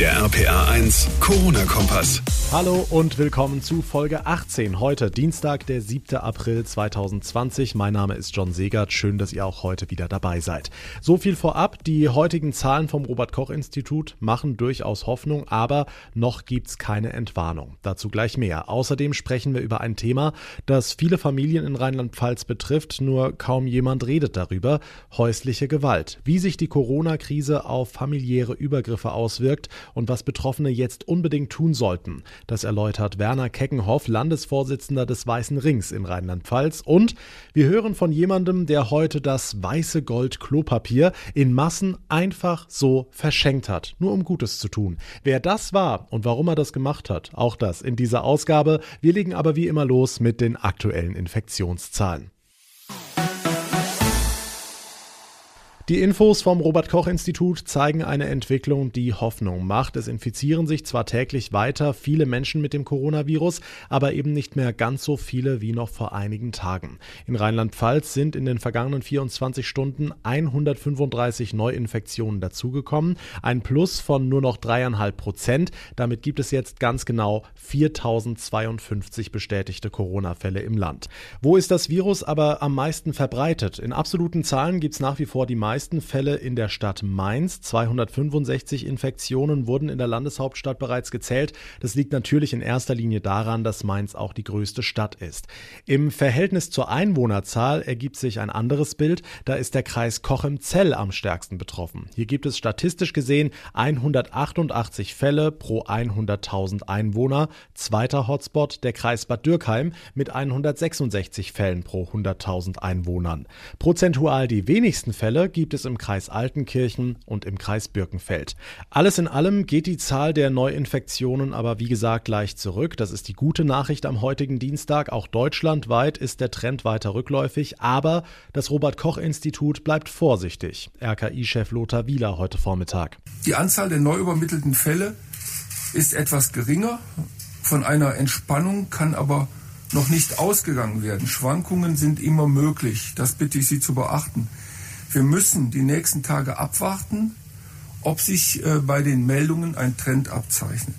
Der RPA 1 Corona-Kompass. Hallo und willkommen zu Folge 18. Heute Dienstag, der 7. April 2020. Mein Name ist John Segert. Schön, dass ihr auch heute wieder dabei seid. So viel vorab. Die heutigen Zahlen vom Robert-Koch-Institut machen durchaus Hoffnung, aber noch gibt's keine Entwarnung. Dazu gleich mehr. Außerdem sprechen wir über ein Thema, das viele Familien in Rheinland-Pfalz betrifft, nur kaum jemand redet darüber. Häusliche Gewalt. Wie sich die Corona-Krise auf familiäre Übergriffe auswirkt und was Betroffene jetzt unbedingt tun sollten. Das erläutert Werner Keckenhoff, Landesvorsitzender des Weißen Rings in Rheinland-Pfalz. Und wir hören von jemandem, der heute das weiße Gold Klopapier in Massen einfach so verschenkt hat, nur um Gutes zu tun. Wer das war und warum er das gemacht hat, auch das in dieser Ausgabe. Wir legen aber wie immer los mit den aktuellen Infektionszahlen. Die Infos vom Robert Koch Institut zeigen eine Entwicklung, die Hoffnung macht. Es infizieren sich zwar täglich weiter viele Menschen mit dem Coronavirus, aber eben nicht mehr ganz so viele wie noch vor einigen Tagen. In Rheinland-Pfalz sind in den vergangenen 24 Stunden 135 Neuinfektionen dazugekommen, ein Plus von nur noch dreieinhalb Prozent. Damit gibt es jetzt ganz genau 4052 bestätigte Corona-Fälle im Land. Wo ist das Virus aber am meisten verbreitet? In absoluten Zahlen gibt es nach wie vor die meisten meisten Fälle in der Stadt Mainz. 265 Infektionen wurden in der Landeshauptstadt bereits gezählt. Das liegt natürlich in erster Linie daran, dass Mainz auch die größte Stadt ist. Im Verhältnis zur Einwohnerzahl ergibt sich ein anderes Bild. Da ist der Kreis Cochem-Zell am stärksten betroffen. Hier gibt es statistisch gesehen 188 Fälle pro 100.000 Einwohner. Zweiter Hotspot der Kreis Bad Dürkheim mit 166 Fällen pro 100.000 Einwohnern. Prozentual die wenigsten Fälle gibt gibt es im Kreis Altenkirchen und im Kreis Birkenfeld. Alles in allem geht die Zahl der Neuinfektionen aber wie gesagt leicht zurück. Das ist die gute Nachricht am heutigen Dienstag. Auch deutschlandweit ist der Trend weiter rückläufig, aber das Robert Koch Institut bleibt vorsichtig. RKI-Chef Lothar Wieler heute Vormittag. Die Anzahl der neu übermittelten Fälle ist etwas geringer. Von einer Entspannung kann aber noch nicht ausgegangen werden. Schwankungen sind immer möglich. Das bitte ich Sie zu beachten. Wir müssen die nächsten Tage abwarten, ob sich äh, bei den Meldungen ein Trend abzeichnet.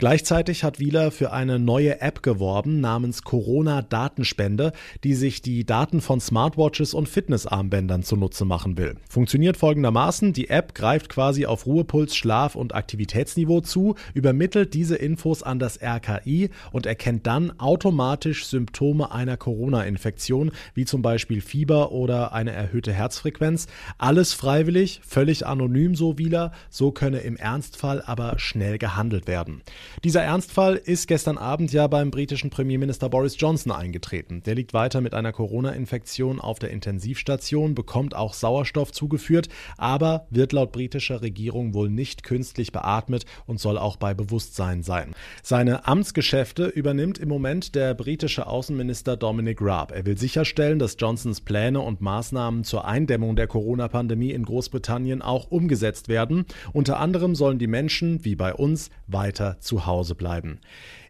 Gleichzeitig hat Wieler für eine neue App geworben namens Corona Datenspende, die sich die Daten von Smartwatches und Fitnessarmbändern zunutze machen will. Funktioniert folgendermaßen, die App greift quasi auf Ruhepuls, Schlaf und Aktivitätsniveau zu, übermittelt diese Infos an das RKI und erkennt dann automatisch Symptome einer Corona-Infektion, wie zum Beispiel Fieber oder eine erhöhte Herzfrequenz. Alles freiwillig, völlig anonym, so Wieler, so könne im Ernstfall aber schnell gehandelt werden. Dieser Ernstfall ist gestern Abend ja beim britischen Premierminister Boris Johnson eingetreten. Der liegt weiter mit einer Corona-Infektion auf der Intensivstation, bekommt auch Sauerstoff zugeführt, aber wird laut britischer Regierung wohl nicht künstlich beatmet und soll auch bei Bewusstsein sein. Seine Amtsgeschäfte übernimmt im Moment der britische Außenminister Dominic Raab. Er will sicherstellen, dass Johnsons Pläne und Maßnahmen zur Eindämmung der Corona-Pandemie in Großbritannien auch umgesetzt werden. Unter anderem sollen die Menschen, wie bei uns, weiter zu Hause bleiben.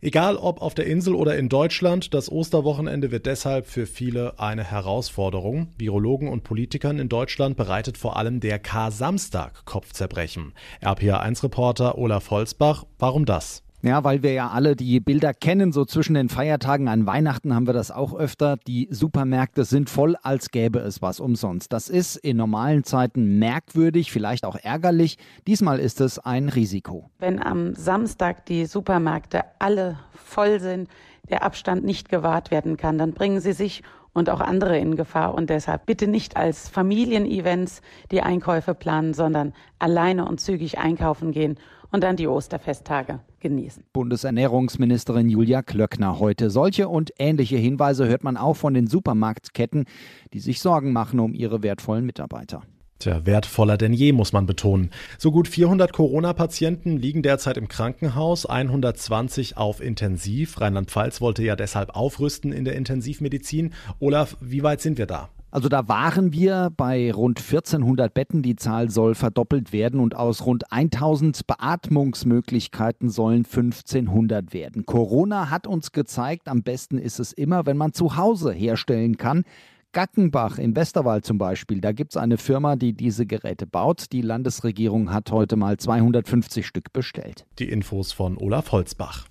Egal ob auf der Insel oder in Deutschland, das Osterwochenende wird deshalb für viele eine Herausforderung. Virologen und Politikern in Deutschland bereitet vor allem der K-Samstag Kopfzerbrechen. RPA1-Reporter Olaf Holzbach, warum das? Ja, weil wir ja alle die Bilder kennen, so zwischen den Feiertagen an Weihnachten haben wir das auch öfter. Die Supermärkte sind voll, als gäbe es was umsonst. Das ist in normalen Zeiten merkwürdig, vielleicht auch ärgerlich. Diesmal ist es ein Risiko. Wenn am Samstag die Supermärkte alle voll sind, der Abstand nicht gewahrt werden kann, dann bringen sie sich und auch andere in Gefahr. Und deshalb bitte nicht als Familienevents die Einkäufe planen, sondern alleine und zügig einkaufen gehen und dann die Osterfesttage genießen. Bundesernährungsministerin Julia Klöckner heute. Solche und ähnliche Hinweise hört man auch von den Supermarktketten, die sich Sorgen machen um ihre wertvollen Mitarbeiter. Tja, wertvoller denn je, muss man betonen. So gut 400 Corona-Patienten liegen derzeit im Krankenhaus, 120 auf Intensiv. Rheinland-Pfalz wollte ja deshalb aufrüsten in der Intensivmedizin. Olaf, wie weit sind wir da? Also da waren wir bei rund 1400 Betten. Die Zahl soll verdoppelt werden und aus rund 1000 Beatmungsmöglichkeiten sollen 1500 werden. Corona hat uns gezeigt, am besten ist es immer, wenn man zu Hause herstellen kann. Gackenbach im Westerwald zum Beispiel, da gibt es eine Firma, die diese Geräte baut. Die Landesregierung hat heute mal 250 Stück bestellt. Die Infos von Olaf Holzbach.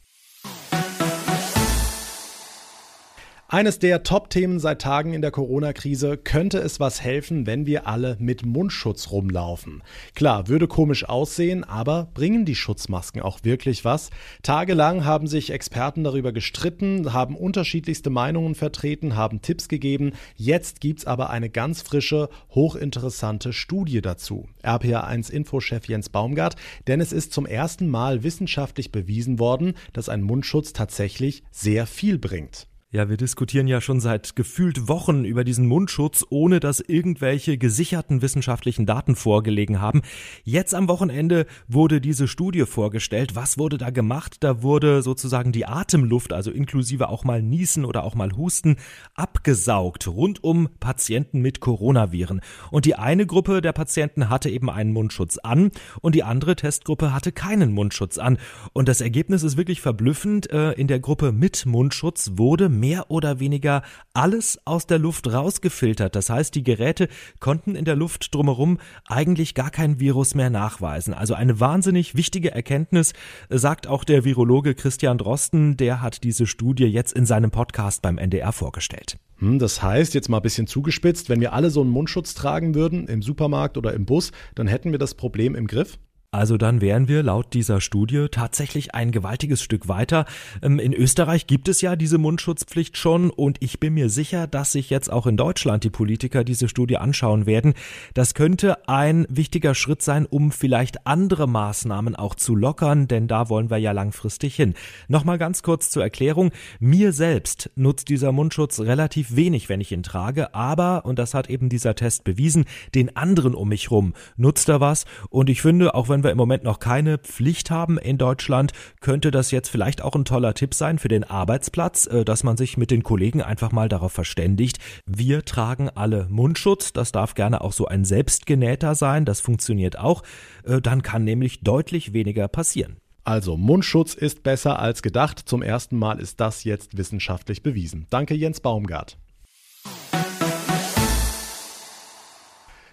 Eines der Top-Themen seit Tagen in der Corona-Krise könnte es was helfen, wenn wir alle mit Mundschutz rumlaufen. Klar, würde komisch aussehen, aber bringen die Schutzmasken auch wirklich was? Tagelang haben sich Experten darüber gestritten, haben unterschiedlichste Meinungen vertreten, haben Tipps gegeben. Jetzt gibt's aber eine ganz frische, hochinteressante Studie dazu. RPA1-Infochef Jens Baumgart, denn es ist zum ersten Mal wissenschaftlich bewiesen worden, dass ein Mundschutz tatsächlich sehr viel bringt. Ja, wir diskutieren ja schon seit gefühlt Wochen über diesen Mundschutz, ohne dass irgendwelche gesicherten wissenschaftlichen Daten vorgelegen haben. Jetzt am Wochenende wurde diese Studie vorgestellt. Was wurde da gemacht? Da wurde sozusagen die Atemluft, also inklusive auch mal Niesen oder auch mal Husten, abgesaugt rund um Patienten mit Coronaviren. Und die eine Gruppe der Patienten hatte eben einen Mundschutz an und die andere Testgruppe hatte keinen Mundschutz an. Und das Ergebnis ist wirklich verblüffend. Äh, in der Gruppe mit Mundschutz wurde mehr oder weniger alles aus der Luft rausgefiltert. Das heißt, die Geräte konnten in der Luft drumherum eigentlich gar kein Virus mehr nachweisen. Also eine wahnsinnig wichtige Erkenntnis, sagt auch der Virologe Christian Drosten. Der hat diese Studie jetzt in seinem Podcast beim NDR vorgestellt. Hm, das heißt, jetzt mal ein bisschen zugespitzt, wenn wir alle so einen Mundschutz tragen würden, im Supermarkt oder im Bus, dann hätten wir das Problem im Griff? Also dann wären wir laut dieser Studie tatsächlich ein gewaltiges Stück weiter. Ähm, in Österreich gibt es ja diese Mundschutzpflicht schon und ich bin mir sicher, dass sich jetzt auch in Deutschland die Politiker diese Studie anschauen werden. Das könnte ein wichtiger Schritt sein, um vielleicht andere Maßnahmen auch zu lockern, denn da wollen wir ja langfristig hin. Nochmal ganz kurz zur Erklärung. Mir selbst nutzt dieser Mundschutz relativ wenig, wenn ich ihn trage, aber, und das hat eben dieser Test bewiesen, den anderen um mich rum nutzt er was und ich finde, auch wenn wenn wir im Moment noch keine Pflicht haben in Deutschland, könnte das jetzt vielleicht auch ein toller Tipp sein für den Arbeitsplatz, äh, dass man sich mit den Kollegen einfach mal darauf verständigt. Wir tragen alle Mundschutz. Das darf gerne auch so ein selbstgenähter sein. Das funktioniert auch. Äh, dann kann nämlich deutlich weniger passieren. Also Mundschutz ist besser als gedacht. Zum ersten Mal ist das jetzt wissenschaftlich bewiesen. Danke Jens Baumgart.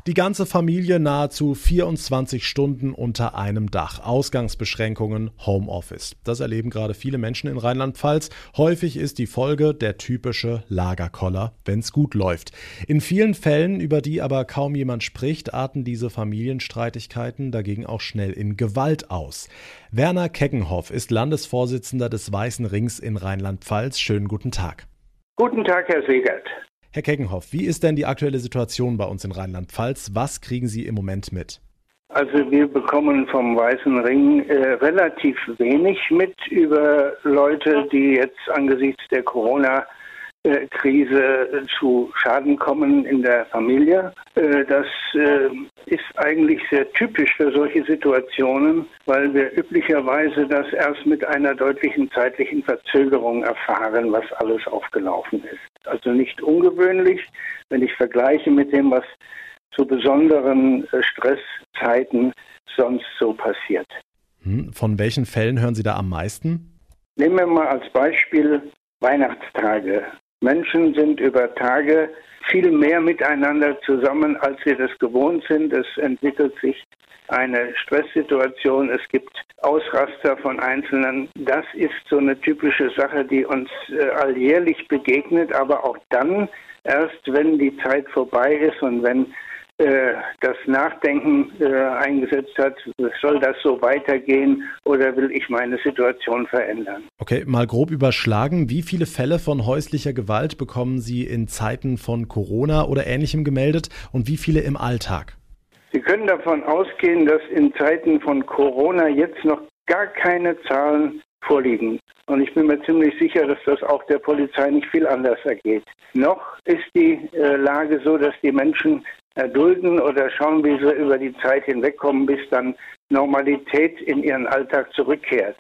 Die ganze Familie nahezu 24 Stunden unter einem Dach. Ausgangsbeschränkungen, Homeoffice. Das erleben gerade viele Menschen in Rheinland-Pfalz. Häufig ist die Folge der typische Lagerkoller, wenn's gut läuft. In vielen Fällen, über die aber kaum jemand spricht, arten diese Familienstreitigkeiten dagegen auch schnell in Gewalt aus. Werner Keckenhoff ist Landesvorsitzender des Weißen Rings in Rheinland-Pfalz. Schönen guten Tag. Guten Tag, Herr Segert. Herr Keckenhoff, wie ist denn die aktuelle Situation bei uns in Rheinland-Pfalz? Was kriegen Sie im Moment mit? Also wir bekommen vom Weißen Ring äh, relativ wenig mit über Leute, die jetzt angesichts der Corona äh, zu Schaden kommen in der Familie. Äh, das äh, ist eigentlich sehr typisch für solche Situationen, weil wir üblicherweise das erst mit einer deutlichen zeitlichen Verzögerung erfahren, was alles aufgelaufen ist. Also nicht ungewöhnlich, wenn ich vergleiche mit dem, was zu besonderen Stresszeiten sonst so passiert. Hm, von welchen Fällen hören Sie da am meisten? Nehmen wir mal als Beispiel Weihnachtstage. Menschen sind über Tage viel mehr miteinander zusammen, als wir das gewohnt sind. Es entwickelt sich eine Stresssituation. Es gibt Ausraster von Einzelnen. Das ist so eine typische Sache, die uns äh, alljährlich begegnet, aber auch dann erst, wenn die Zeit vorbei ist und wenn äh, das Nachdenken äh, eingesetzt hat, soll das so weitergehen oder will ich meine Situation verändern? Okay, mal grob überschlagen, wie viele Fälle von häuslicher Gewalt bekommen Sie in Zeiten von Corona oder ähnlichem gemeldet und wie viele im Alltag? Sie können davon ausgehen, dass in Zeiten von Corona jetzt noch gar keine Zahlen vorliegen. Und ich bin mir ziemlich sicher, dass das auch der Polizei nicht viel anders ergeht. Noch ist die äh, Lage so, dass die Menschen erdulden oder schauen, wie sie über die Zeit hinwegkommen, bis dann Normalität in ihren Alltag zurückkehrt.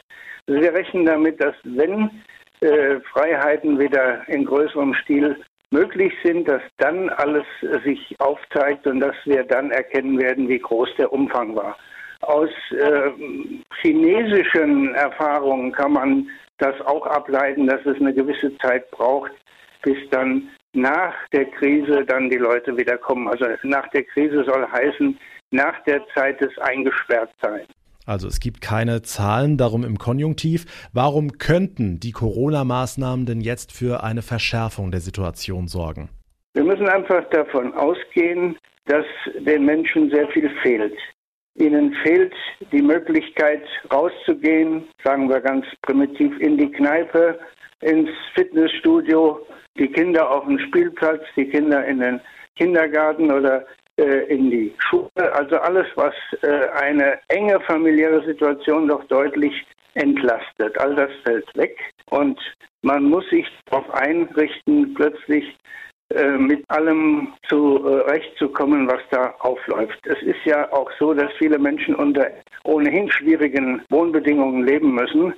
Also wir rechnen damit, dass wenn äh, Freiheiten wieder in größerem Stil möglich sind, dass dann alles sich aufzeigt und dass wir dann erkennen werden, wie groß der Umfang war. Aus äh, chinesischen Erfahrungen kann man das auch ableiten, dass es eine gewisse Zeit braucht, bis dann nach der Krise dann die Leute wieder kommen. Also nach der Krise soll heißen, nach der Zeit des Eingesperrtseins. Also es gibt keine Zahlen, darum im Konjunktiv. Warum könnten die Corona-Maßnahmen denn jetzt für eine Verschärfung der Situation sorgen? Wir müssen einfach davon ausgehen, dass den Menschen sehr viel fehlt. Ihnen fehlt die Möglichkeit rauszugehen, sagen wir ganz primitiv, in die Kneipe, ins Fitnessstudio, die Kinder auf dem Spielplatz, die Kinder in den Kindergarten oder in die Schule. Also alles, was äh, eine enge familiäre Situation doch deutlich entlastet. All das fällt weg und man muss sich darauf einrichten, plötzlich äh, mit allem zurechtzukommen, was da aufläuft. Es ist ja auch so, dass viele Menschen unter ohnehin schwierigen Wohnbedingungen leben müssen.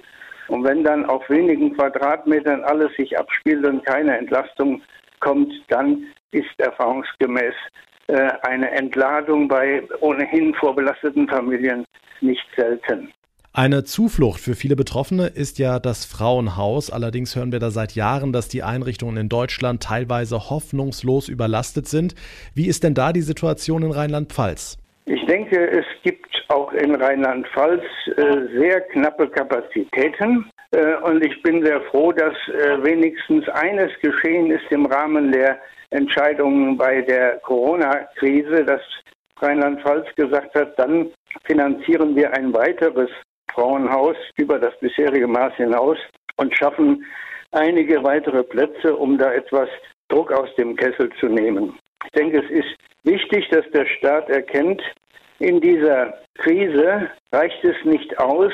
Und wenn dann auf wenigen Quadratmetern alles sich abspielt und keine Entlastung kommt, dann ist erfahrungsgemäß äh, eine Entladung bei ohnehin vorbelasteten Familien nicht selten. Eine Zuflucht für viele Betroffene ist ja das Frauenhaus. Allerdings hören wir da seit Jahren, dass die Einrichtungen in Deutschland teilweise hoffnungslos überlastet sind. Wie ist denn da die Situation in Rheinland-Pfalz? Ich denke, es gibt auch in Rheinland-Pfalz äh, sehr knappe Kapazitäten. Äh, und ich bin sehr froh, dass äh, wenigstens eines geschehen ist im Rahmen der Entscheidungen bei der Corona-Krise, dass Rheinland-Pfalz gesagt hat, dann finanzieren wir ein weiteres Frauenhaus über das bisherige Maß hinaus und schaffen einige weitere Plätze, um da etwas Druck aus dem Kessel zu nehmen. Ich denke, es ist wichtig, dass der Staat erkennt, in dieser Krise reicht es nicht aus,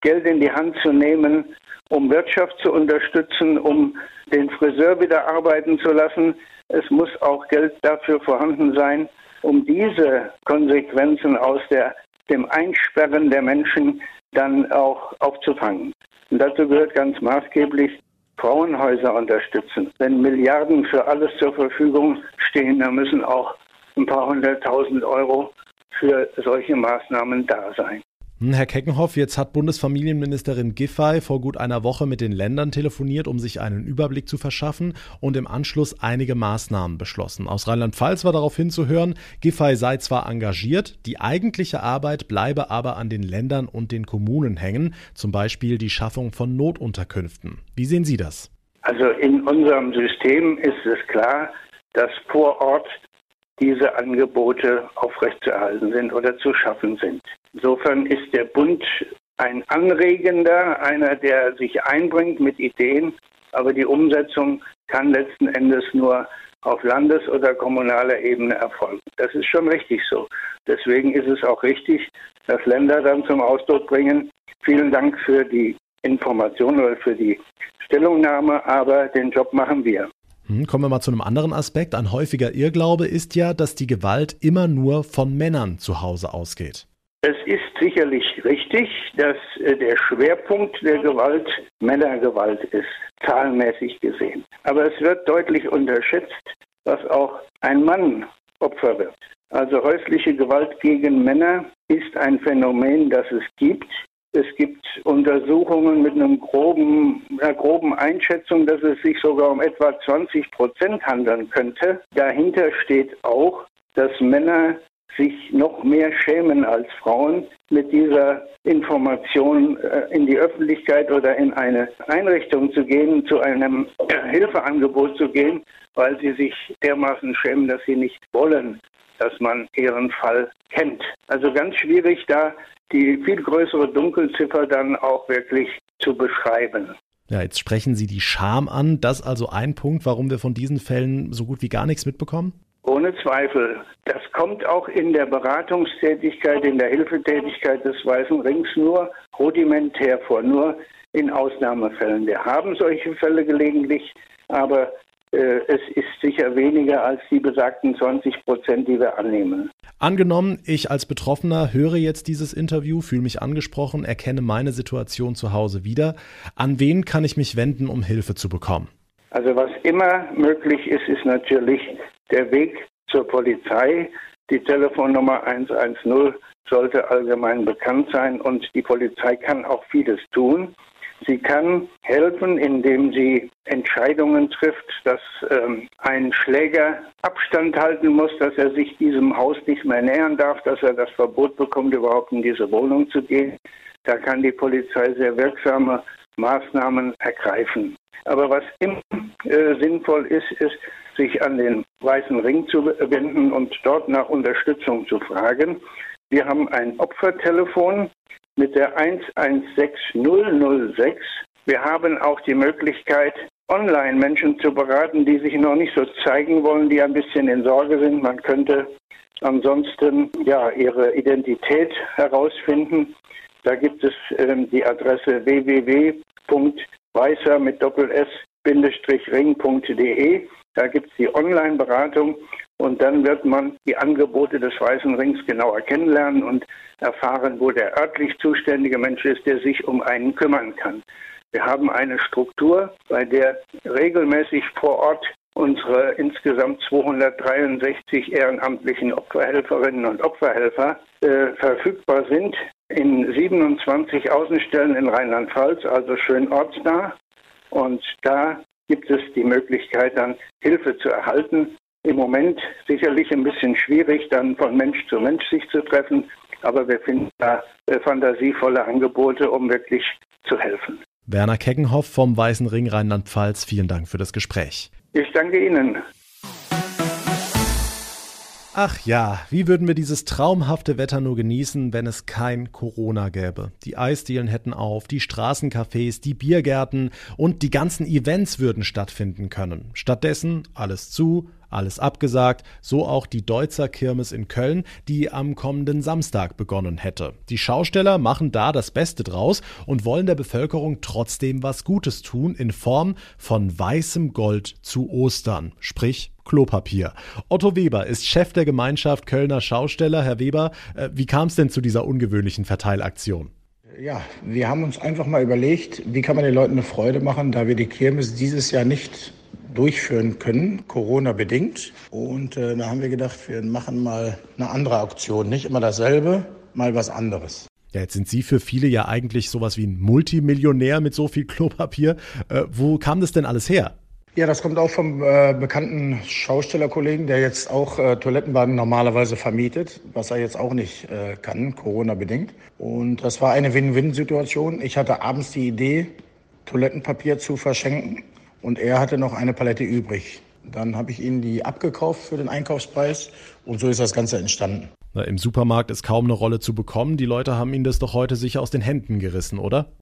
Geld in die Hand zu nehmen, um Wirtschaft zu unterstützen, um den Friseur wieder arbeiten zu lassen. Es muss auch Geld dafür vorhanden sein, um diese Konsequenzen aus der, dem Einsperren der Menschen dann auch aufzufangen. Und dazu gehört ganz maßgeblich Frauenhäuser unterstützen. Wenn Milliarden für alles zur Verfügung stehen, dann müssen auch ein paar hunderttausend Euro für solche Maßnahmen da sein. Hm, Herr Keckenhoff, jetzt hat Bundesfamilienministerin Giffey vor gut einer Woche mit den Ländern telefoniert, um sich einen Überblick zu verschaffen und im Anschluss einige Maßnahmen beschlossen. Aus Rheinland-Pfalz war darauf hinzuhören, Giffey sei zwar engagiert, die eigentliche Arbeit bleibe aber an den Ländern und den Kommunen hängen, zum Beispiel die Schaffung von Notunterkünften. Wie sehen Sie das? Also in unserem System ist es klar, dass vor Ort diese Angebote aufrechtzuerhalten sind oder zu schaffen sind. Insofern ist der Bund ein Anregender, einer, der sich einbringt mit Ideen, aber die Umsetzung kann letzten Endes nur auf Landes- oder kommunaler Ebene erfolgen. Das ist schon richtig so. Deswegen ist es auch richtig, dass Länder dann zum Ausdruck bringen, vielen Dank für die Information oder für die Stellungnahme, aber den Job machen wir. Hm, kommen wir mal zu einem anderen Aspekt. Ein häufiger Irrglaube ist ja, dass die Gewalt immer nur von Männern zu Hause ausgeht. Es ist sicherlich richtig, dass äh, der Schwerpunkt der Gewalt Männergewalt ist, zahlenmäßig gesehen. Aber es wird deutlich unterschätzt, was auch ein Mann Opfer wird. Also häusliche Gewalt gegen Männer ist ein Phänomen, das es gibt. Es gibt Untersuchungen mit einem groben, einer groben Einschätzung, dass es sich sogar um etwa 20 Prozent handeln könnte. Dahinter steht auch, dass Männer sich noch mehr schämen als Frauen, mit dieser Information äh, in die Öffentlichkeit oder in eine Einrichtung zu gehen, zu einem äh, Hilfeangebot zu gehen, weil sie sich dermaßen schämen, dass sie nicht wollen, dass man ihren Fall kennt. Also ganz schwierig da die viel größere Dunkelziffer dann auch wirklich zu beschreiben. Ja, jetzt sprechen Sie die Scham an. Das also ein Punkt, warum wir von diesen Fällen so gut wie gar nichts mitbekommen? Ohne Zweifel. Das kommt auch in der Beratungstätigkeit, in der Hilfetätigkeit des Weißen Rings nur rudimentär vor, nur in Ausnahmefällen. Wir haben solche Fälle gelegentlich, aber es ist sicher weniger als die besagten 20 Prozent, die wir annehmen. Angenommen, ich als Betroffener höre jetzt dieses Interview, fühle mich angesprochen, erkenne meine Situation zu Hause wieder. An wen kann ich mich wenden, um Hilfe zu bekommen? Also was immer möglich ist, ist natürlich der Weg zur Polizei. Die Telefonnummer 110 sollte allgemein bekannt sein und die Polizei kann auch vieles tun. Sie kann helfen, indem sie Entscheidungen trifft, dass ähm, ein Schläger Abstand halten muss, dass er sich diesem Haus nicht mehr nähern darf, dass er das Verbot bekommt, überhaupt in diese Wohnung zu gehen. Da kann die Polizei sehr wirksame Maßnahmen ergreifen. Aber was immer äh, sinnvoll ist, ist, sich an den Weißen Ring zu wenden und dort nach Unterstützung zu fragen. Wir haben ein Opfertelefon mit der 116006. Wir haben auch die Möglichkeit, online Menschen zu beraten, die sich noch nicht so zeigen wollen, die ein bisschen in Sorge sind. Man könnte ansonsten ja ihre Identität herausfinden. Da gibt es ähm, die Adresse www.weißer mit Doppel S ring.de. Da gibt es die Online-Beratung und dann wird man die Angebote des Weißen Rings genauer kennenlernen und erfahren, wo der örtlich zuständige Mensch ist, der sich um einen kümmern kann. Wir haben eine Struktur, bei der regelmäßig vor Ort unsere insgesamt 263 ehrenamtlichen Opferhelferinnen und Opferhelfer äh, verfügbar sind in 27 Außenstellen in Rheinland-Pfalz, also schön ortsnah. Und da gibt es die Möglichkeit, dann Hilfe zu erhalten. Im Moment sicherlich ein bisschen schwierig, dann von Mensch zu Mensch sich zu treffen, aber wir finden da äh, fantasievolle Angebote, um wirklich zu helfen. Werner Keckenhoff vom Weißen Ring Rheinland-Pfalz, vielen Dank für das Gespräch. Ich danke Ihnen. Ach ja, wie würden wir dieses traumhafte Wetter nur genießen, wenn es kein Corona gäbe? Die Eisdielen hätten auf, die Straßencafés, die Biergärten und die ganzen Events würden stattfinden können. Stattdessen alles zu, alles abgesagt, so auch die Deutzer Kirmes in Köln, die am kommenden Samstag begonnen hätte. Die Schausteller machen da das Beste draus und wollen der Bevölkerung trotzdem was Gutes tun in Form von weißem Gold zu Ostern, sprich Klopapier. Otto Weber ist Chef der Gemeinschaft Kölner Schausteller. Herr Weber, äh, wie kam es denn zu dieser ungewöhnlichen Verteilaktion? Ja, wir haben uns einfach mal überlegt, wie kann man den Leuten eine Freude machen, da wir die Kirmes dieses Jahr nicht durchführen können, Corona bedingt. Und äh, da haben wir gedacht, wir machen mal eine andere Aktion, nicht immer dasselbe, mal was anderes. Ja, jetzt sind Sie für viele ja eigentlich sowas wie ein Multimillionär mit so viel Klopapier. Äh, wo kam das denn alles her? Ja, das kommt auch vom äh, bekannten Schaustellerkollegen, der jetzt auch äh, Toilettenbaden normalerweise vermietet, was er jetzt auch nicht äh, kann, Corona-bedingt. Und das war eine Win-Win-Situation. Ich hatte abends die Idee, Toilettenpapier zu verschenken und er hatte noch eine Palette übrig. Dann habe ich ihnen die abgekauft für den Einkaufspreis und so ist das Ganze entstanden. Na, Im Supermarkt ist kaum eine Rolle zu bekommen. Die Leute haben Ihnen das doch heute sicher aus den Händen gerissen, oder?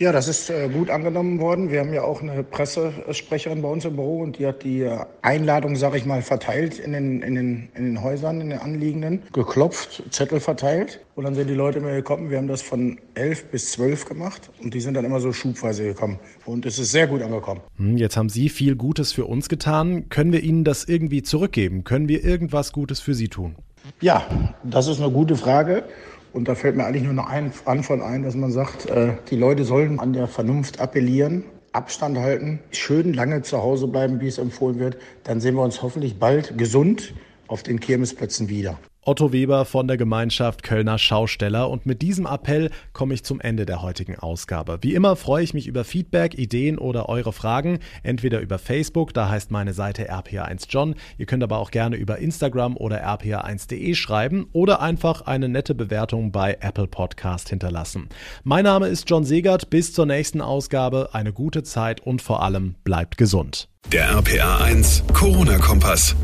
Ja, das ist äh, gut angenommen worden. Wir haben ja auch eine Pressesprecherin bei uns im Büro und die hat die äh, Einladung, sage ich mal, verteilt in den, in, den, in den Häusern, in den Anliegenden, geklopft, Zettel verteilt. Und dann sind die Leute immer gekommen. Wir haben das von elf bis zwölf gemacht und die sind dann immer so schubweise gekommen. Und es ist sehr gut angekommen. Hm, jetzt haben Sie viel Gutes für uns getan. Können wir Ihnen das irgendwie zurückgeben? Können wir irgendwas Gutes für Sie tun? Ja, das ist eine gute Frage. Und da fällt mir eigentlich nur noch ein Antwort ein, dass man sagt, äh, die Leute sollen an der Vernunft appellieren, Abstand halten, schön lange zu Hause bleiben, wie es empfohlen wird. Dann sehen wir uns hoffentlich bald gesund auf den Kirmesplätzen wieder. Otto Weber von der Gemeinschaft Kölner Schausteller und mit diesem Appell komme ich zum Ende der heutigen Ausgabe. Wie immer freue ich mich über Feedback, Ideen oder eure Fragen, entweder über Facebook, da heißt meine Seite rpa1john, ihr könnt aber auch gerne über Instagram oder rpa1.de schreiben oder einfach eine nette Bewertung bei Apple Podcast hinterlassen. Mein Name ist John Segert, bis zur nächsten Ausgabe, eine gute Zeit und vor allem bleibt gesund. Der RPA1 Corona-Kompass.